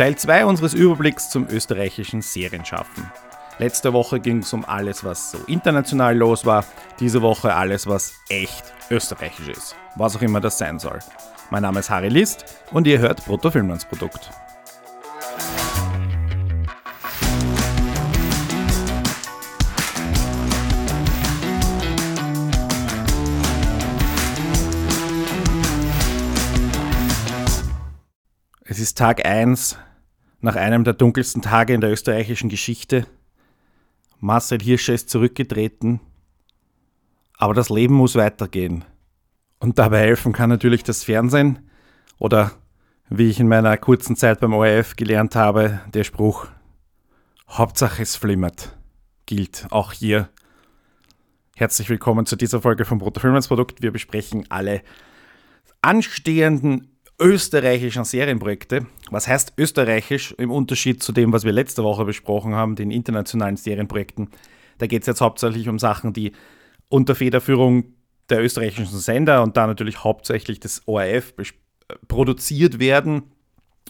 Teil 2 unseres Überblicks zum österreichischen Serienschaffen. Letzte Woche ging es um alles, was so international los war. Diese Woche alles, was echt österreichisch ist. Was auch immer das sein soll. Mein Name ist Harry List und ihr hört Brutto Filmlandsprodukt. Es ist Tag 1 nach einem der dunkelsten Tage in der österreichischen Geschichte. Marcel Hirscher ist zurückgetreten, aber das Leben muss weitergehen. Und dabei helfen kann natürlich das Fernsehen oder, wie ich in meiner kurzen Zeit beim ORF gelernt habe, der Spruch, Hauptsache es flimmert, gilt auch hier. Herzlich willkommen zu dieser Folge vom Brutto Produkt. Wir besprechen alle anstehenden österreichischen Serienprojekte. Was heißt österreichisch im Unterschied zu dem, was wir letzte Woche besprochen haben, den internationalen Serienprojekten? Da geht es jetzt hauptsächlich um Sachen, die unter Federführung der österreichischen Sender und da natürlich hauptsächlich des ORF produziert werden,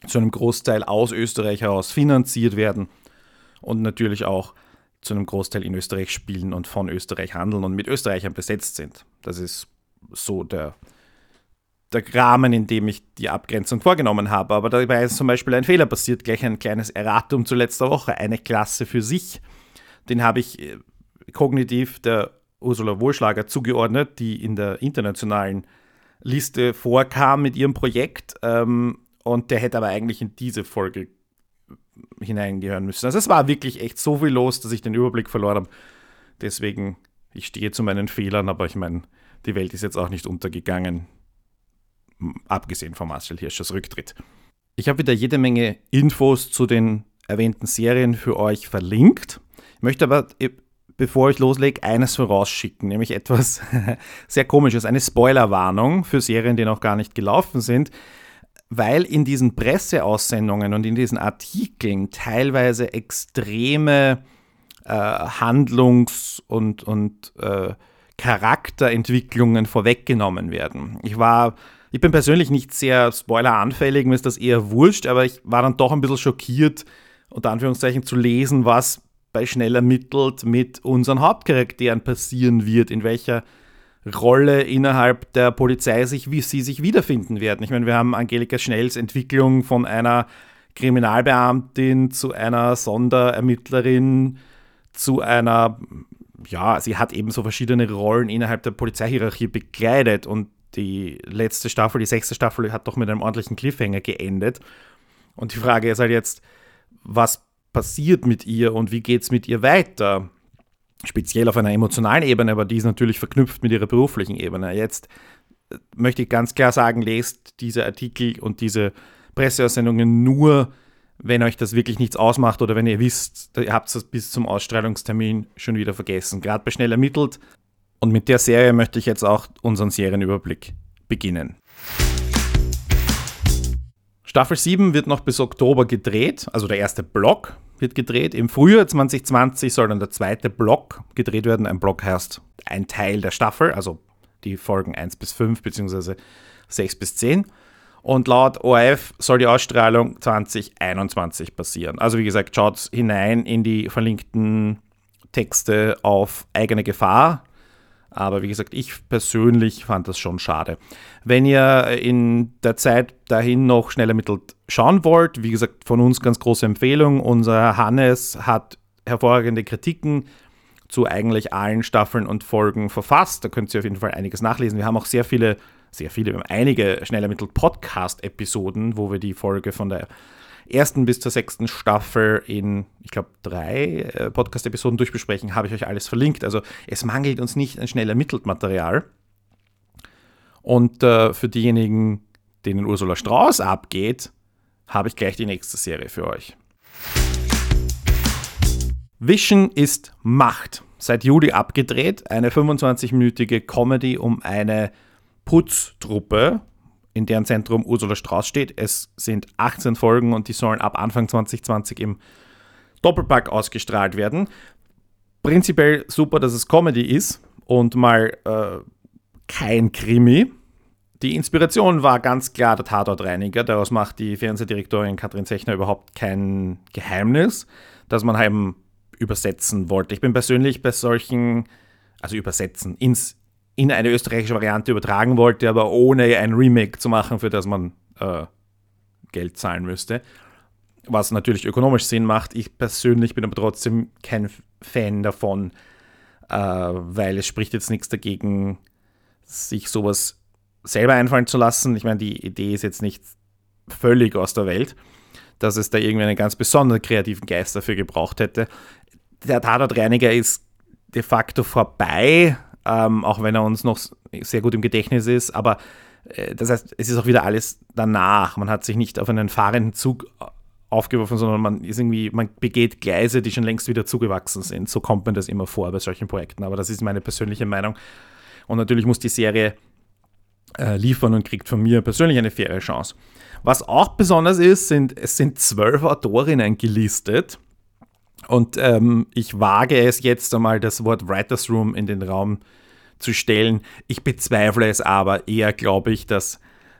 zu einem Großteil aus Österreich heraus finanziert werden und natürlich auch zu einem Großteil in Österreich spielen und von Österreich handeln und mit Österreichern besetzt sind. Das ist so der, der Rahmen, in dem ich die Abgrenzung vorgenommen habe. Aber dabei ist zum Beispiel ein Fehler passiert, gleich ein kleines Erratum zu letzter Woche. Eine Klasse für sich, den habe ich äh, kognitiv der Ursula Wohlschlager zugeordnet, die in der internationalen Liste vorkam mit ihrem Projekt. Ähm, und der hätte aber eigentlich in diese Folge hineingehören müssen. Also es war wirklich echt so viel los, dass ich den Überblick verloren habe. Deswegen, ich stehe zu meinen Fehlern, aber ich meine, die Welt ist jetzt auch nicht untergegangen abgesehen von Marcel Hirschers Rücktritt. Ich habe wieder jede Menge Infos zu den erwähnten Serien für euch verlinkt. Ich möchte aber, äh, bevor ich loslege, eines vorausschicken, nämlich etwas sehr komisches, eine Spoilerwarnung für Serien, die noch gar nicht gelaufen sind, weil in diesen Presseaussendungen und in diesen Artikeln teilweise extreme äh, Handlungs- und, und äh, Charakterentwicklungen vorweggenommen werden. Ich war ich bin persönlich nicht sehr spoileranfällig, mir ist das eher wurscht, aber ich war dann doch ein bisschen schockiert, unter Anführungszeichen zu lesen, was bei schnell ermittelt mit unseren Hauptcharakteren passieren wird, in welcher Rolle innerhalb der Polizei sich, wie sie sich wiederfinden werden. Ich meine, wir haben Angelika Schnells Entwicklung von einer Kriminalbeamtin zu einer Sonderermittlerin zu einer, ja, sie hat eben so verschiedene Rollen innerhalb der Polizeihierarchie bekleidet und die letzte Staffel, die sechste Staffel, hat doch mit einem ordentlichen Cliffhanger geendet. Und die Frage ist halt jetzt, was passiert mit ihr und wie geht es mit ihr weiter? Speziell auf einer emotionalen Ebene, aber die ist natürlich verknüpft mit ihrer beruflichen Ebene. Jetzt äh, möchte ich ganz klar sagen, lest diese Artikel und diese Presseaussendungen nur, wenn euch das wirklich nichts ausmacht oder wenn ihr wisst, ihr habt es bis zum Ausstrahlungstermin schon wieder vergessen. Gerade bei Schnell ermittelt und mit der Serie möchte ich jetzt auch unseren Serienüberblick beginnen. Staffel 7 wird noch bis Oktober gedreht, also der erste Block wird gedreht. Im Frühjahr 2020 soll dann der zweite Block gedreht werden. Ein Block heißt ein Teil der Staffel, also die Folgen 1 bis 5 bzw. 6 bis 10. Und laut ORF soll die Ausstrahlung 2021 passieren. Also wie gesagt, schaut hinein in die verlinkten Texte auf eigene Gefahr. Aber wie gesagt, ich persönlich fand das schon schade. Wenn ihr in der Zeit dahin noch schnell ermittelt schauen wollt, wie gesagt, von uns ganz große Empfehlung. Unser Hannes hat hervorragende Kritiken zu eigentlich allen Staffeln und Folgen verfasst. Da könnt ihr auf jeden Fall einiges nachlesen. Wir haben auch sehr viele, sehr viele, wir haben einige schnell ermittelt Podcast-Episoden, wo wir die Folge von der ersten bis zur sechsten Staffel in, ich glaube, drei äh, Podcast-Episoden durchbesprechen, habe ich euch alles verlinkt. Also es mangelt uns nicht an schnell ermittelt Material. Und äh, für diejenigen, denen Ursula Strauß abgeht, habe ich gleich die nächste Serie für euch. Vision ist Macht. Seit Juli abgedreht. Eine 25-minütige Comedy um eine Putztruppe, in deren Zentrum Ursula Strauß steht. Es sind 18 Folgen und die sollen ab Anfang 2020 im Doppelpack ausgestrahlt werden. Prinzipiell super, dass es Comedy ist und mal äh, kein Krimi. Die Inspiration war ganz klar der Tatortreiniger. Daraus macht die Fernsehdirektorin Katrin Zechner überhaupt kein Geheimnis, dass man eben übersetzen wollte. Ich bin persönlich bei solchen, also übersetzen, ins, in eine österreichische Variante übertragen wollte, aber ohne ein Remake zu machen, für das man äh, Geld zahlen müsste. Was natürlich ökonomisch Sinn macht. Ich persönlich bin aber trotzdem kein Fan davon, äh, weil es spricht jetzt nichts dagegen, sich sowas selber einfallen zu lassen. Ich meine, die Idee ist jetzt nicht völlig aus der Welt, dass es da irgendwie einen ganz besonderen kreativen Geist dafür gebraucht hätte. Der Tatortreiniger ist de facto vorbei, ähm, auch wenn er uns noch sehr gut im Gedächtnis ist, aber äh, das heißt, es ist auch wieder alles danach. Man hat sich nicht auf einen fahrenden Zug aufgeworfen, sondern man ist irgendwie, man begeht Gleise, die schon längst wieder zugewachsen sind. So kommt man das immer vor bei solchen Projekten. Aber das ist meine persönliche Meinung. Und natürlich muss die Serie äh, liefern und kriegt von mir persönlich eine faire Chance. Was auch besonders ist, sind, es sind zwölf Autorinnen gelistet. Und ähm, ich wage es jetzt einmal, das Wort Writers Room in den Raum zu stellen. Ich bezweifle es aber eher, glaube ich, dass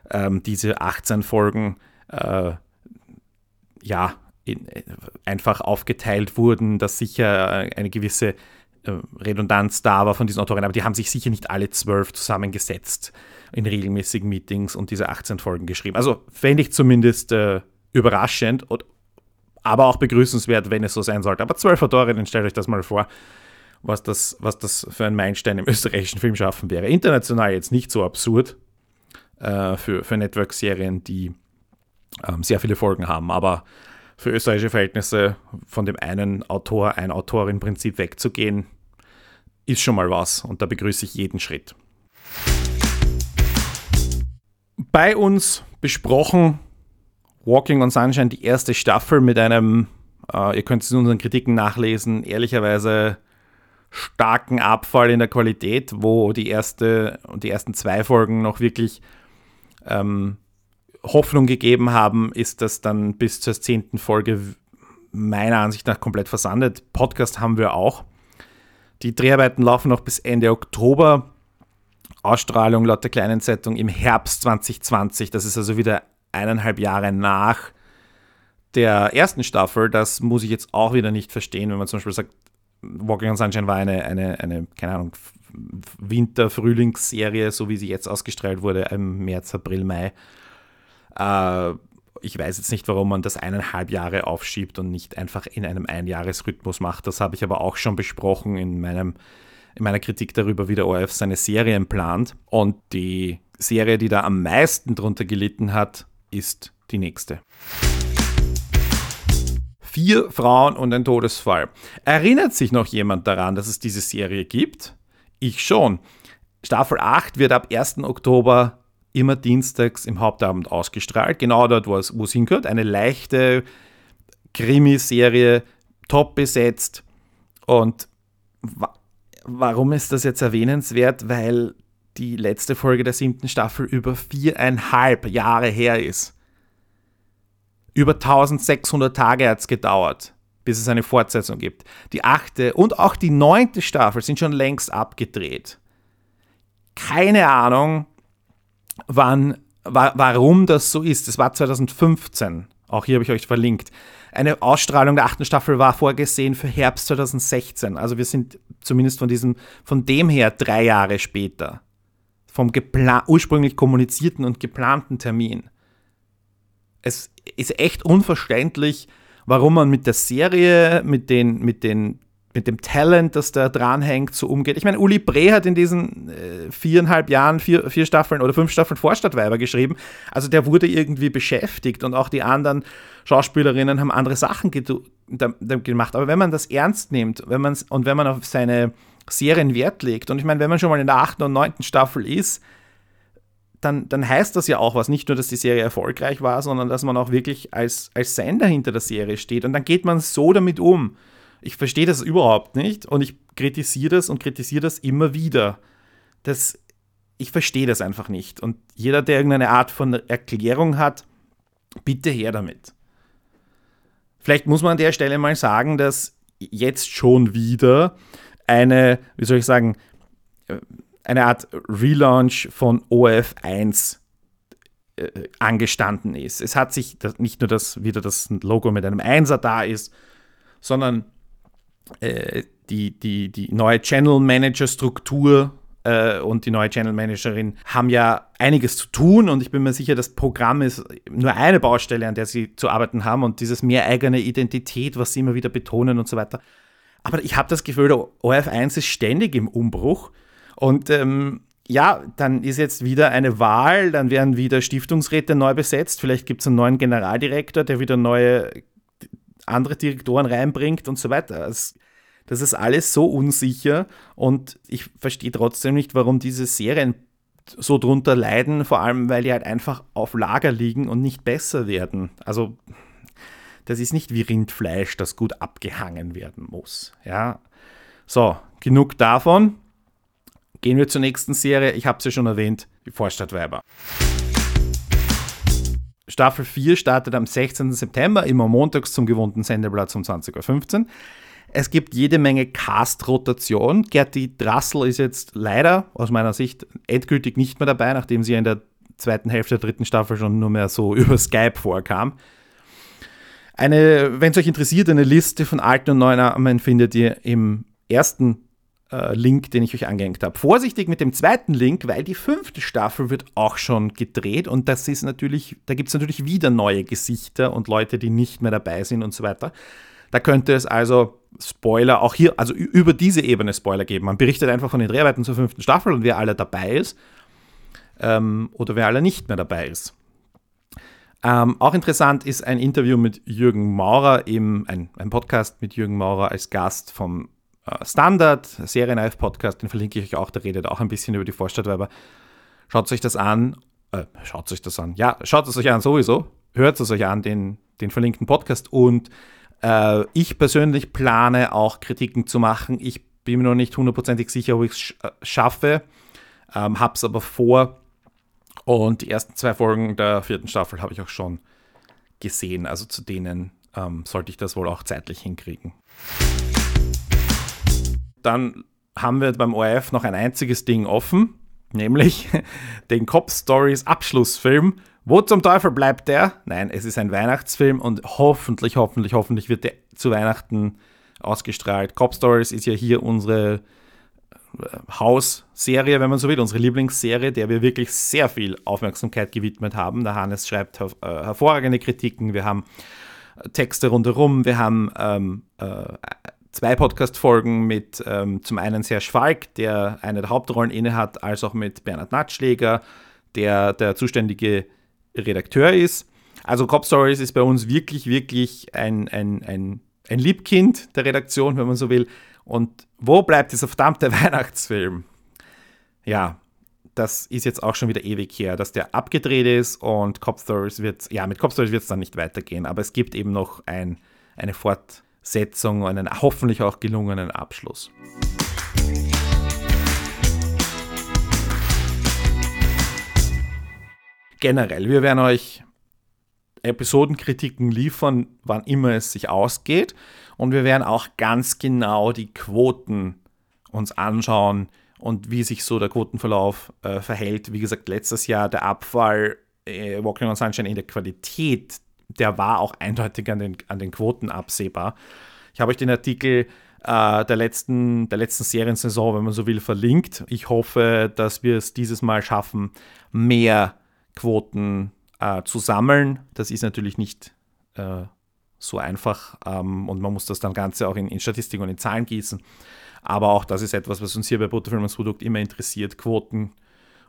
ähm, diese 18 Folgen äh, ja in, einfach aufgeteilt wurden, dass sicher eine gewisse äh, Redundanz da war von diesen Autorinnen, aber die haben sich sicher nicht alle zwölf zusammengesetzt in regelmäßigen Meetings und diese 18 Folgen geschrieben. Also fände ich zumindest äh, überraschend, und, aber auch begrüßenswert, wenn es so sein sollte. Aber zwölf Autorinnen, stellt euch das mal vor, was das, was das für ein Meilenstein im österreichischen Filmschaffen wäre. International jetzt nicht so absurd äh, für, für Network-Serien, die ähm, sehr viele Folgen haben, aber für österreichische Verhältnisse von dem einen Autor, ein Autorin-Prinzip wegzugehen, ist schon mal was. Und da begrüße ich jeden Schritt. Bei uns besprochen Walking on Sunshine, die erste Staffel mit einem, äh, ihr könnt es in unseren Kritiken nachlesen, ehrlicherweise starken Abfall in der Qualität, wo die erste und die ersten zwei Folgen noch wirklich ähm, Hoffnung gegeben haben, ist das dann bis zur zehnten Folge meiner Ansicht nach komplett versandet. Podcast haben wir auch. Die Dreharbeiten laufen noch bis Ende Oktober. Ausstrahlung laut der kleinen Zeitung im Herbst 2020. Das ist also wieder eineinhalb Jahre nach der ersten Staffel. Das muss ich jetzt auch wieder nicht verstehen, wenn man zum Beispiel sagt, Walking on Sunshine war eine, eine, eine keine Ahnung, Winter-Frühlingsserie, so wie sie jetzt ausgestrahlt wurde im März, April, Mai. Äh, ich weiß jetzt nicht, warum man das eineinhalb Jahre aufschiebt und nicht einfach in einem Einjahresrhythmus macht. Das habe ich aber auch schon besprochen in meinem in meiner Kritik darüber, wie der ORF seine Serien plant. Und die Serie, die da am meisten drunter gelitten hat, ist die nächste. Vier Frauen und ein Todesfall. Erinnert sich noch jemand daran, dass es diese Serie gibt? Ich schon. Staffel 8 wird ab 1. Oktober immer dienstags im Hauptabend ausgestrahlt. Genau dort, wo es, wo es hingehört. Eine leichte Krimiserie, top besetzt. Und Warum ist das jetzt erwähnenswert? Weil die letzte Folge der siebten Staffel über viereinhalb Jahre her ist. Über 1600 Tage hat es gedauert, bis es eine Fortsetzung gibt. Die achte und auch die neunte Staffel sind schon längst abgedreht. Keine Ahnung, wann, wa warum das so ist. Es war 2015. Auch hier habe ich euch verlinkt. Eine Ausstrahlung der achten Staffel war vorgesehen für Herbst 2016. Also wir sind zumindest von diesem, von dem her drei Jahre später. Vom ursprünglich kommunizierten und geplanten Termin. Es ist echt unverständlich, warum man mit der Serie, mit den, mit den mit dem Talent, das da dranhängt, so umgeht. Ich meine, Uli Bre hat in diesen äh, viereinhalb Jahren vier, vier Staffeln oder fünf Staffeln Vorstadtweiber geschrieben. Also der wurde irgendwie beschäftigt und auch die anderen Schauspielerinnen haben andere Sachen gemacht. Aber wenn man das ernst nimmt wenn man's, und wenn man auf seine Serien Wert legt, und ich meine, wenn man schon mal in der achten und neunten Staffel ist, dann, dann heißt das ja auch was. Nicht nur, dass die Serie erfolgreich war, sondern dass man auch wirklich als, als Sender hinter der Serie steht. Und dann geht man so damit um. Ich verstehe das überhaupt nicht und ich kritisiere das und kritisiere das immer wieder. Das, ich verstehe das einfach nicht. Und jeder, der irgendeine Art von Erklärung hat, bitte her damit. Vielleicht muss man an der Stelle mal sagen, dass jetzt schon wieder eine, wie soll ich sagen, eine Art Relaunch von ORF1 äh, angestanden ist. Es hat sich nicht nur, dass wieder das Logo mit einem Einser da ist, sondern äh, die, die, die neue Channel Manager Struktur äh, und die neue Channel Managerin haben ja einiges zu tun und ich bin mir sicher, das Programm ist nur eine Baustelle, an der sie zu arbeiten haben und dieses mehr eigene Identität, was sie immer wieder betonen und so weiter. Aber ich habe das Gefühl, der ORF1 ist ständig im Umbruch und ähm, ja, dann ist jetzt wieder eine Wahl, dann werden wieder Stiftungsräte neu besetzt, vielleicht gibt es einen neuen Generaldirektor, der wieder neue andere Direktoren reinbringt und so weiter. Es, das ist alles so unsicher und ich verstehe trotzdem nicht, warum diese Serien so drunter leiden, vor allem weil die halt einfach auf Lager liegen und nicht besser werden. Also das ist nicht wie Rindfleisch, das gut abgehangen werden muss. Ja. So, genug davon. Gehen wir zur nächsten Serie. Ich habe es ja schon erwähnt, die Vorstadtweiber. Staffel 4 startet am 16. September, immer montags zum gewohnten Sendeplatz um 20.15 Uhr. Es gibt jede Menge Cast-Rotation. Gerti Drassel ist jetzt leider aus meiner Sicht endgültig nicht mehr dabei, nachdem sie in der zweiten Hälfte der dritten Staffel schon nur mehr so über Skype vorkam. Eine, wenn es euch interessiert, eine Liste von alten und neuen Namen findet ihr im ersten äh, Link, den ich euch angehängt habe. Vorsichtig mit dem zweiten Link, weil die fünfte Staffel wird auch schon gedreht und das ist natürlich, da gibt es natürlich wieder neue Gesichter und Leute, die nicht mehr dabei sind und so weiter. Da könnte es also Spoiler auch hier, also über diese Ebene Spoiler geben. Man berichtet einfach von den Dreharbeiten zur fünften Staffel und wer alle dabei ist ähm, oder wer alle nicht mehr dabei ist. Ähm, auch interessant ist ein Interview mit Jürgen Maurer, im, ein, ein Podcast mit Jürgen Maurer als Gast vom Standard, Serienlife Podcast, den verlinke ich euch auch, der redet auch ein bisschen über die Vorstadtweiber. Schaut euch das an, äh, schaut euch das an, ja, schaut es euch an sowieso, hört es euch an, den, den verlinkten Podcast und äh, ich persönlich plane auch Kritiken zu machen. Ich bin mir noch nicht hundertprozentig sicher, ob ich es sch äh, schaffe, ähm, habe es aber vor. Und die ersten zwei Folgen der vierten Staffel habe ich auch schon gesehen. Also zu denen ähm, sollte ich das wohl auch zeitlich hinkriegen. Dann haben wir beim ORF noch ein einziges Ding offen, nämlich den Cop Stories Abschlussfilm wo zum Teufel bleibt der? Nein, es ist ein Weihnachtsfilm und hoffentlich, hoffentlich, hoffentlich wird der zu Weihnachten ausgestrahlt. Cop Stories ist ja hier unsere äh, Hausserie, wenn man so will, unsere Lieblingsserie, der wir wirklich sehr viel Aufmerksamkeit gewidmet haben. Der Hannes schreibt her äh, hervorragende Kritiken, wir haben äh, Texte rundherum, wir haben ähm, äh, zwei Podcast-Folgen mit ähm, zum einen Serge Falk, der eine der Hauptrollen innehat, als auch mit Bernhard Natschläger, der der zuständige Redakteur ist. Also Cop Stories ist bei uns wirklich, wirklich ein, ein, ein, ein Liebkind der Redaktion, wenn man so will. Und wo bleibt dieser verdammte Weihnachtsfilm? Ja, das ist jetzt auch schon wieder ewig her, dass der abgedreht ist und Cop Stories wird, ja, mit Cop Stories wird es dann nicht weitergehen, aber es gibt eben noch ein, eine Fortsetzung und einen hoffentlich auch gelungenen Abschluss. generell, wir werden euch Episodenkritiken liefern, wann immer es sich ausgeht. Und wir werden auch ganz genau die Quoten uns anschauen und wie sich so der Quotenverlauf äh, verhält. Wie gesagt, letztes Jahr der Abfall äh, Walking on Sunshine in der Qualität, der war auch eindeutig an den, an den Quoten absehbar. Ich habe euch den Artikel äh, der, letzten, der letzten Seriensaison, wenn man so will, verlinkt. Ich hoffe, dass wir es dieses Mal schaffen, mehr Quoten äh, zu sammeln. Das ist natürlich nicht äh, so einfach ähm, und man muss das dann Ganze auch in, in Statistik und in Zahlen gießen. Aber auch das ist etwas, was uns hier bei Bruttofilmens Produkt immer interessiert, Quoten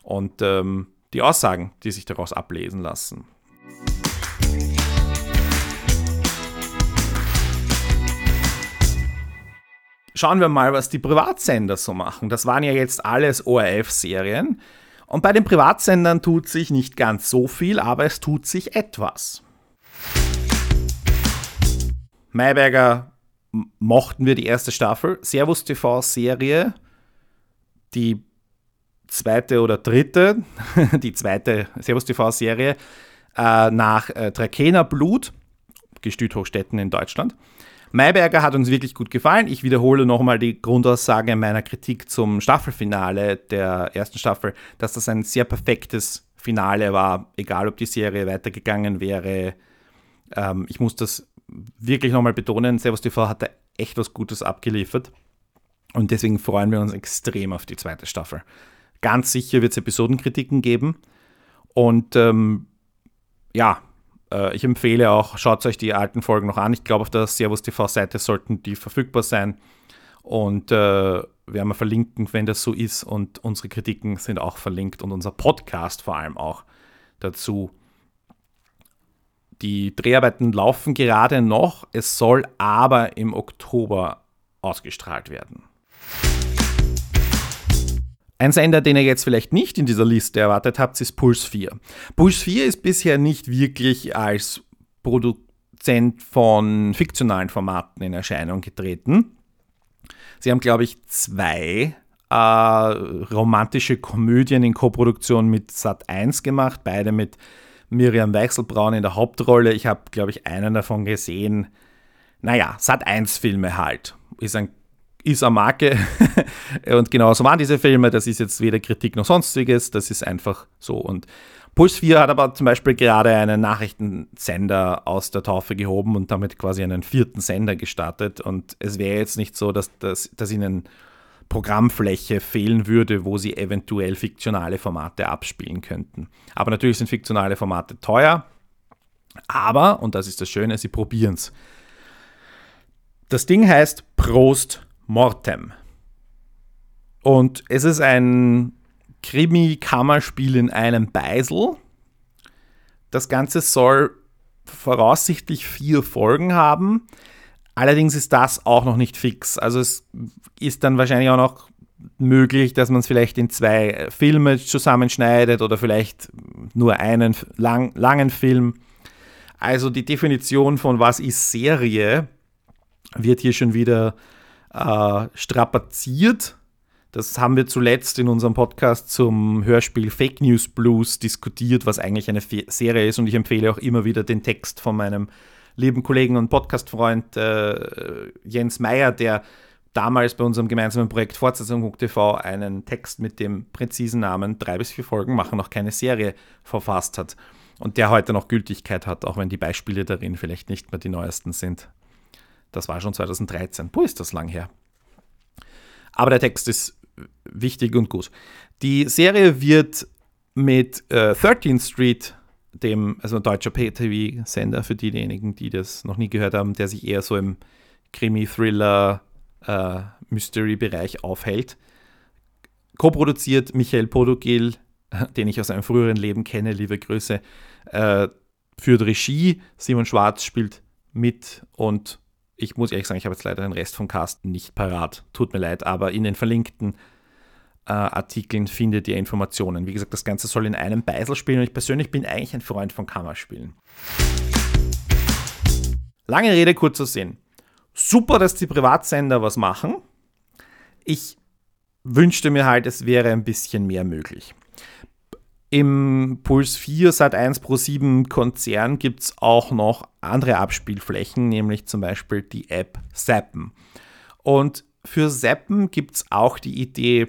und ähm, die Aussagen, die sich daraus ablesen lassen. Schauen wir mal, was die Privatsender so machen. Das waren ja jetzt alles ORF-Serien. Und bei den Privatsendern tut sich nicht ganz so viel, aber es tut sich etwas. Mayberger mochten wir die erste Staffel. Servus TV-Serie, die zweite oder dritte, die zweite Servus TV-Serie äh, nach äh, Trakehner Blut, Gestüt Hochstetten in Deutschland. Mayberger hat uns wirklich gut gefallen. Ich wiederhole nochmal die Grundaussage meiner Kritik zum Staffelfinale der ersten Staffel, dass das ein sehr perfektes Finale war, egal ob die Serie weitergegangen wäre. Ähm, ich muss das wirklich nochmal betonen, Servus TV hat da echt was Gutes abgeliefert. Und deswegen freuen wir uns extrem auf die zweite Staffel. Ganz sicher wird es Episodenkritiken geben. Und ähm, ja, äh, ich empfehle auch, schaut euch die alten Folgen noch an. Ich glaube, auf der Servus TV-Seite sollten die verfügbar sein. Und äh, werden wir verlinken, wenn das so ist. Und unsere Kritiken sind auch verlinkt und unser Podcast vor allem auch dazu. Die Dreharbeiten laufen gerade noch. Es soll aber im Oktober ausgestrahlt werden. Ein Sender, den ihr jetzt vielleicht nicht in dieser Liste erwartet habt, ist Puls 4. Puls 4 ist bisher nicht wirklich als Produzent von fiktionalen Formaten in Erscheinung getreten. Sie haben, glaube ich, zwei äh, romantische Komödien in Koproduktion mit Sat1 gemacht, beide mit Miriam Weichselbraun in der Hauptrolle. Ich habe, glaube ich, einen davon gesehen. Naja, Sat1-Filme halt. Ist ein ist eine Marke. und genau so waren diese Filme. Das ist jetzt weder Kritik noch sonstiges. Das ist einfach so. Und Puls 4 hat aber zum Beispiel gerade einen Nachrichtensender aus der Taufe gehoben und damit quasi einen vierten Sender gestartet. Und es wäre jetzt nicht so, dass, dass, dass ihnen Programmfläche fehlen würde, wo sie eventuell fiktionale Formate abspielen könnten. Aber natürlich sind fiktionale Formate teuer. Aber, und das ist das Schöne, sie probieren es. Das Ding heißt Prost Mortem. Und es ist ein Krimi-Kammerspiel in einem Beisel. Das Ganze soll voraussichtlich vier Folgen haben. Allerdings ist das auch noch nicht fix. Also es ist dann wahrscheinlich auch noch möglich, dass man es vielleicht in zwei Filme zusammenschneidet oder vielleicht nur einen lang, langen Film. Also die Definition von was ist Serie wird hier schon wieder äh, strapaziert. Das haben wir zuletzt in unserem Podcast zum Hörspiel Fake News Blues diskutiert, was eigentlich eine Serie ist. Und ich empfehle auch immer wieder den Text von meinem lieben Kollegen und Podcastfreund äh, Jens Meyer, der damals bei unserem gemeinsamen Projekt Fortsetzung.tv einen Text mit dem präzisen Namen drei bis vier Folgen machen noch keine Serie verfasst hat. Und der heute noch Gültigkeit hat, auch wenn die Beispiele darin vielleicht nicht mehr die neuesten sind. Das war schon 2013. Wo ist das lang her? Aber der Text ist wichtig und gut. Die Serie wird mit äh, 13th Street, dem, also deutscher Pay-TV-Sender für diejenigen, die das noch nie gehört haben, der sich eher so im Krimi-Thriller, äh, aufhält. Co-produziert Michael Podogil, den ich aus einem früheren Leben kenne, liebe Grüße, äh, führt Regie. Simon Schwarz spielt mit und ich muss ehrlich sagen, ich habe jetzt leider den Rest vom Cast nicht parat. Tut mir leid, aber in den verlinkten äh, Artikeln findet ihr Informationen. Wie gesagt, das Ganze soll in einem Beisel spielen und ich persönlich bin eigentlich ein Freund von Kammerspielen. Lange Rede, kurzer Sinn. Super, dass die Privatsender was machen. Ich wünschte mir halt, es wäre ein bisschen mehr möglich. Im Puls 4 Sat 1 Pro 7 Konzern gibt es auch noch andere Abspielflächen, nämlich zum Beispiel die App Zappen. Und für Zappen gibt es auch die Idee,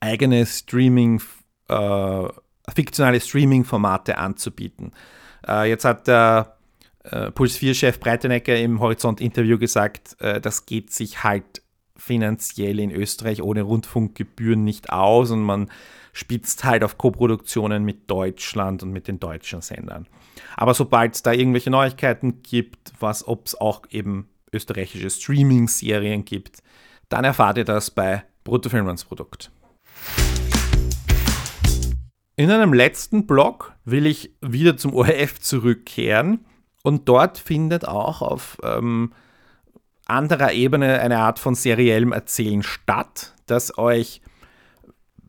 eigene Streaming, äh, fiktionale Streaming-Formate anzubieten. Äh, jetzt hat der äh, Puls 4-Chef Breitenecker im Horizont-Interview gesagt, äh, das geht sich halt finanziell in Österreich ohne Rundfunkgebühren nicht aus und man spitzt halt auf Koproduktionen mit Deutschland und mit den deutschen Sendern. Aber sobald es da irgendwelche Neuigkeiten gibt, was ob es auch eben österreichische Streaming-Serien gibt, dann erfahrt ihr das bei Bruttofilmlandsprodukt. In einem letzten Blog will ich wieder zum ORF zurückkehren und dort findet auch auf ähm, anderer Ebene eine Art von seriellem Erzählen statt, das euch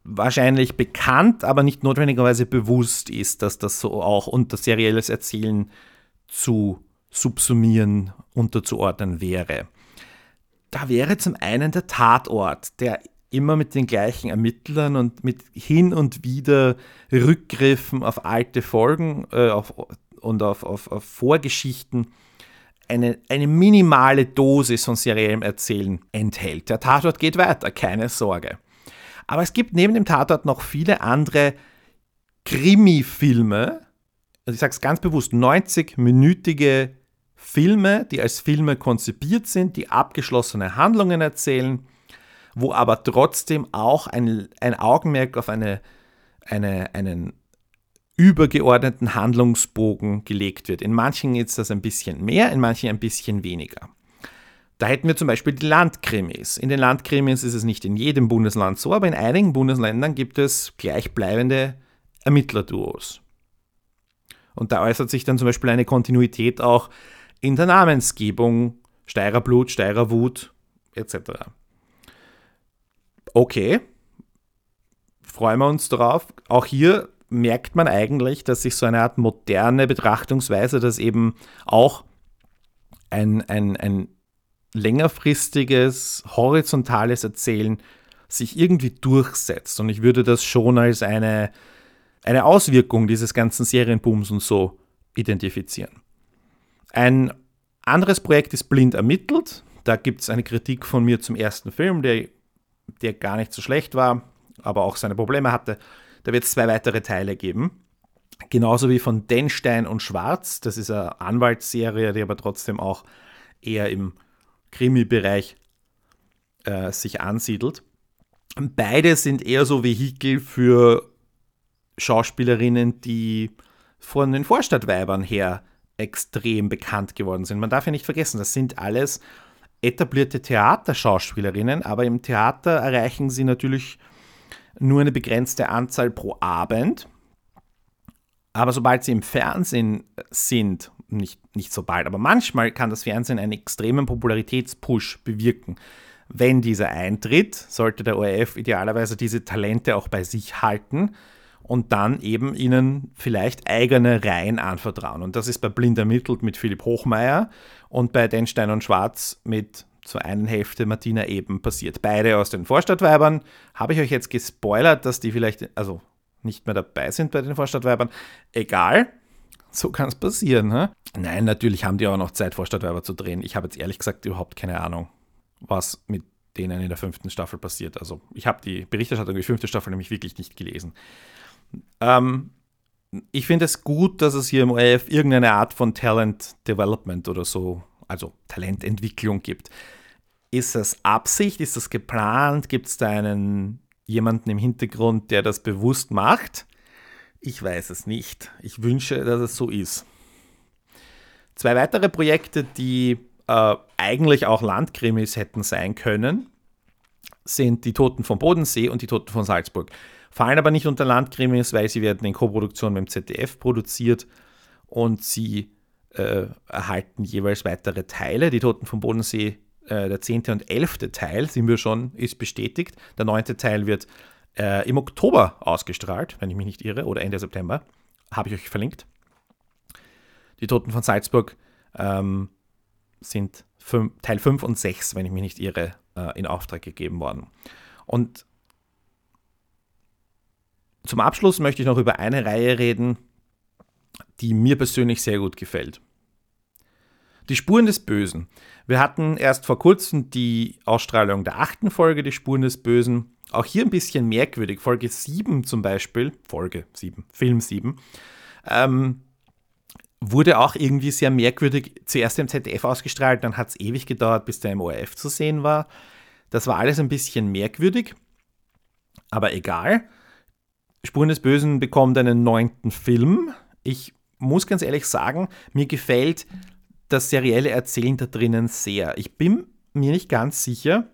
wahrscheinlich bekannt, aber nicht notwendigerweise bewusst ist, dass das so auch unter serielles Erzählen zu subsumieren, unterzuordnen wäre. Da wäre zum einen der Tatort, der immer mit den gleichen Ermittlern und mit hin und wieder Rückgriffen auf alte Folgen äh, auf, und auf, auf, auf Vorgeschichten eine, eine minimale Dosis von seriellem Erzählen enthält. Der Tatort geht weiter, keine Sorge. Aber es gibt neben dem Tatort noch viele andere Krimi-Filme, also ich sage es ganz bewusst, 90-minütige Filme, die als Filme konzipiert sind, die abgeschlossene Handlungen erzählen, wo aber trotzdem auch ein, ein Augenmerk auf eine, eine, einen übergeordneten Handlungsbogen gelegt wird. In manchen ist das ein bisschen mehr, in manchen ein bisschen weniger. Da hätten wir zum Beispiel die Landkrimis. In den Landkrimis ist es nicht in jedem Bundesland so, aber in einigen Bundesländern gibt es gleichbleibende Ermittlerduos. Und da äußert sich dann zum Beispiel eine Kontinuität auch in der Namensgebung, Steirer Blut, Steirer Wut etc. Okay, freuen wir uns darauf. Auch hier merkt man eigentlich, dass sich so eine Art moderne Betrachtungsweise, dass eben auch ein, ein, ein längerfristiges, horizontales Erzählen sich irgendwie durchsetzt. Und ich würde das schon als eine, eine Auswirkung dieses ganzen Serienbooms und so identifizieren. Ein anderes Projekt ist Blind ermittelt. Da gibt es eine Kritik von mir zum ersten Film, der, der gar nicht so schlecht war, aber auch seine Probleme hatte. Da wird es zwei weitere Teile geben. Genauso wie von Denstein und Schwarz. Das ist eine Anwaltsserie, die aber trotzdem auch eher im Krimi-Bereich äh, sich ansiedelt. Beide sind eher so Vehikel für Schauspielerinnen, die von den Vorstadtweibern her extrem bekannt geworden sind. Man darf ja nicht vergessen, das sind alles etablierte Theaterschauspielerinnen, aber im Theater erreichen sie natürlich nur eine begrenzte Anzahl pro Abend. Aber sobald sie im Fernsehen sind, nicht, nicht so bald, aber manchmal kann das Fernsehen einen extremen Popularitätspush bewirken. Wenn dieser eintritt, sollte der ORF idealerweise diese Talente auch bei sich halten und dann eben ihnen vielleicht eigene Reihen anvertrauen. Und das ist bei Blind ermittelt mit Philipp Hochmeier und bei Denstein und Schwarz mit zur einen Hälfte Martina eben passiert. Beide aus den Vorstadtweibern. Habe ich euch jetzt gespoilert, dass die vielleicht, also nicht mehr dabei sind bei den Vorstadtweibern? Egal. So kann es passieren. Hä? Nein, natürlich haben die auch noch Zeit, Vorstadtweiber zu drehen. Ich habe jetzt ehrlich gesagt überhaupt keine Ahnung, was mit denen in der fünften Staffel passiert. Also ich habe die Berichterstattung über die fünfte Staffel nämlich wirklich nicht gelesen. Ähm, ich finde es gut, dass es hier im ORF irgendeine Art von Talent Development oder so also Talententwicklung gibt. Ist das Absicht? Ist das geplant? Gibt es da einen jemanden im Hintergrund, der das bewusst macht? Ich weiß es nicht. Ich wünsche, dass es so ist. Zwei weitere Projekte, die äh, eigentlich auch Landkrimis hätten sein können, sind die Toten vom Bodensee und die Toten von Salzburg. Fallen aber nicht unter Landkrimis, weil sie werden in Koproduktion mit dem ZDF produziert und sie äh, erhalten jeweils weitere Teile. Die Toten vom Bodensee, äh, der zehnte und elfte Teil, sind wir schon, ist bestätigt. Der neunte Teil wird äh, im Oktober ausgestrahlt, wenn ich mich nicht irre, oder Ende September. Habe ich euch verlinkt. Die Toten von Salzburg ähm, sind fünf, Teil 5 und 6, wenn ich mich nicht irre, äh, in Auftrag gegeben worden. Und zum Abschluss möchte ich noch über eine Reihe reden, die mir persönlich sehr gut gefällt. Die Spuren des Bösen. Wir hatten erst vor kurzem die Ausstrahlung der achten Folge, die Spuren des Bösen. Auch hier ein bisschen merkwürdig. Folge 7 zum Beispiel, Folge 7, Film 7, ähm, wurde auch irgendwie sehr merkwürdig zuerst im ZDF ausgestrahlt, dann hat es ewig gedauert, bis der im ORF zu sehen war. Das war alles ein bisschen merkwürdig, aber egal. Spuren des Bösen bekommt einen neunten Film. Ich muss ganz ehrlich sagen, mir gefällt das serielle Erzählen da drinnen sehr. Ich bin mir nicht ganz sicher,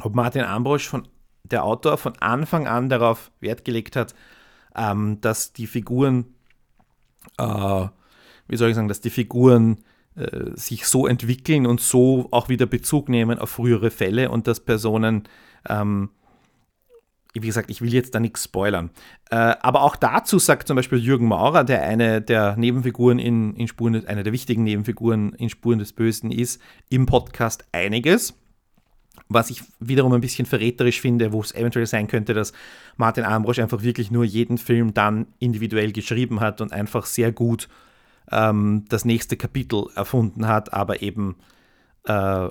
ob Martin Ambrosch, von, der Autor, von Anfang an darauf Wert gelegt hat, ähm, dass die Figuren, äh, wie soll ich sagen, dass die Figuren äh, sich so entwickeln und so auch wieder Bezug nehmen auf frühere Fälle und dass Personen ähm, wie gesagt, ich will jetzt da nichts spoilern. Äh, aber auch dazu sagt zum Beispiel Jürgen Maurer, der eine der Nebenfiguren in, in Spuren, eine der wichtigen Nebenfiguren in Spuren des Bösen ist, im Podcast einiges. Was ich wiederum ein bisschen verräterisch finde, wo es eventuell sein könnte, dass Martin Ambrosch einfach wirklich nur jeden Film dann individuell geschrieben hat und einfach sehr gut ähm, das nächste Kapitel erfunden hat, aber eben äh,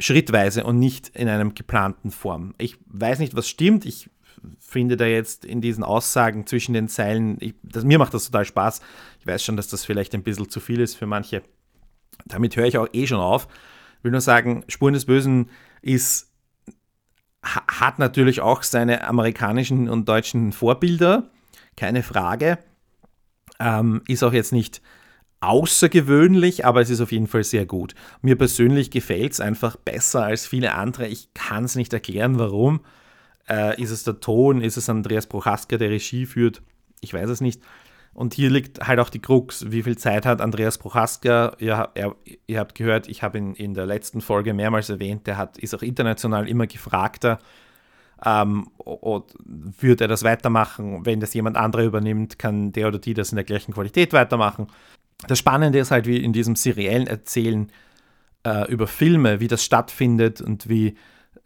schrittweise und nicht in einem geplanten Form. Ich weiß nicht, was stimmt. Ich finde da jetzt in diesen Aussagen zwischen den Zeilen, ich, das, mir macht das total Spaß. Ich weiß schon, dass das vielleicht ein bisschen zu viel ist für manche. Damit höre ich auch eh schon auf. Ich will nur sagen, Spuren des Bösen ist, hat natürlich auch seine amerikanischen und deutschen Vorbilder, keine Frage. Ähm, ist auch jetzt nicht außergewöhnlich, aber es ist auf jeden Fall sehr gut. Mir persönlich gefällt es einfach besser als viele andere. Ich kann es nicht erklären, warum. Äh, ist es der Ton? Ist es Andreas Prochaska, der Regie führt? Ich weiß es nicht. Und hier liegt halt auch die Krux. Wie viel Zeit hat Andreas Prochaska? Ihr, er, ihr habt gehört, ich habe ihn in der letzten Folge mehrmals erwähnt, der hat, ist auch international immer gefragter. Ähm, wird er das weitermachen? Wenn das jemand anderer übernimmt, kann der oder die das in der gleichen Qualität weitermachen. Das Spannende ist halt, wie in diesem seriellen Erzählen äh, über Filme, wie das stattfindet und wie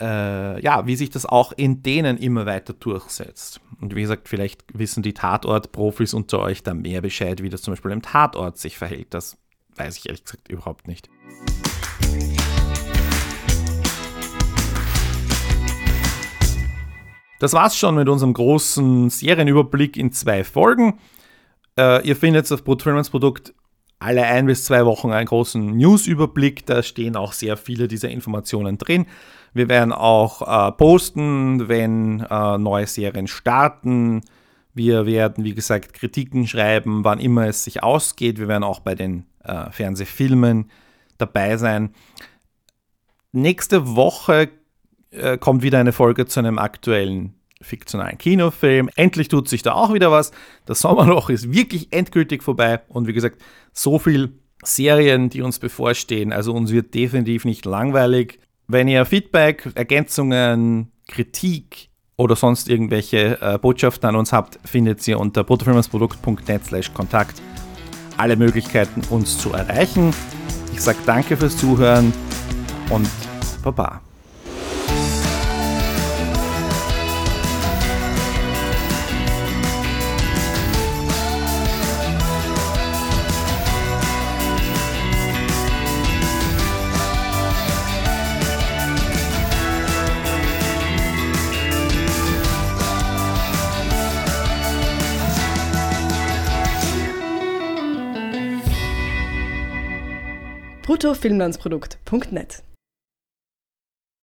äh, ja, wie sich das auch in denen immer weiter durchsetzt. Und wie gesagt, vielleicht wissen die Tatort-Profis unter euch da mehr Bescheid, wie das zum Beispiel im Tatort sich verhält. Das weiß ich ehrlich gesagt überhaupt nicht. Das war's schon mit unserem großen Serienüberblick in zwei Folgen. Äh, ihr findet auf Brutfilmans Produkt alle ein bis zwei Wochen einen großen News-Überblick. Da stehen auch sehr viele dieser Informationen drin. Wir werden auch äh, posten, wenn äh, neue Serien starten. Wir werden, wie gesagt, Kritiken schreiben, wann immer es sich ausgeht. Wir werden auch bei den äh, Fernsehfilmen dabei sein. Nächste Woche äh, kommt wieder eine Folge zu einem aktuellen fiktionalen Kinofilm. Endlich tut sich da auch wieder was. Das Sommerloch ist wirklich endgültig vorbei. Und wie gesagt, so viel Serien, die uns bevorstehen. Also uns wird definitiv nicht langweilig. Wenn ihr Feedback, Ergänzungen, Kritik oder sonst irgendwelche äh, Botschaften an uns habt, findet ihr unter bruttofilmersprodukt.net slash Kontakt alle Möglichkeiten, uns zu erreichen. Ich sage danke fürs Zuhören und Baba. bruttofilmlandsprodukt.net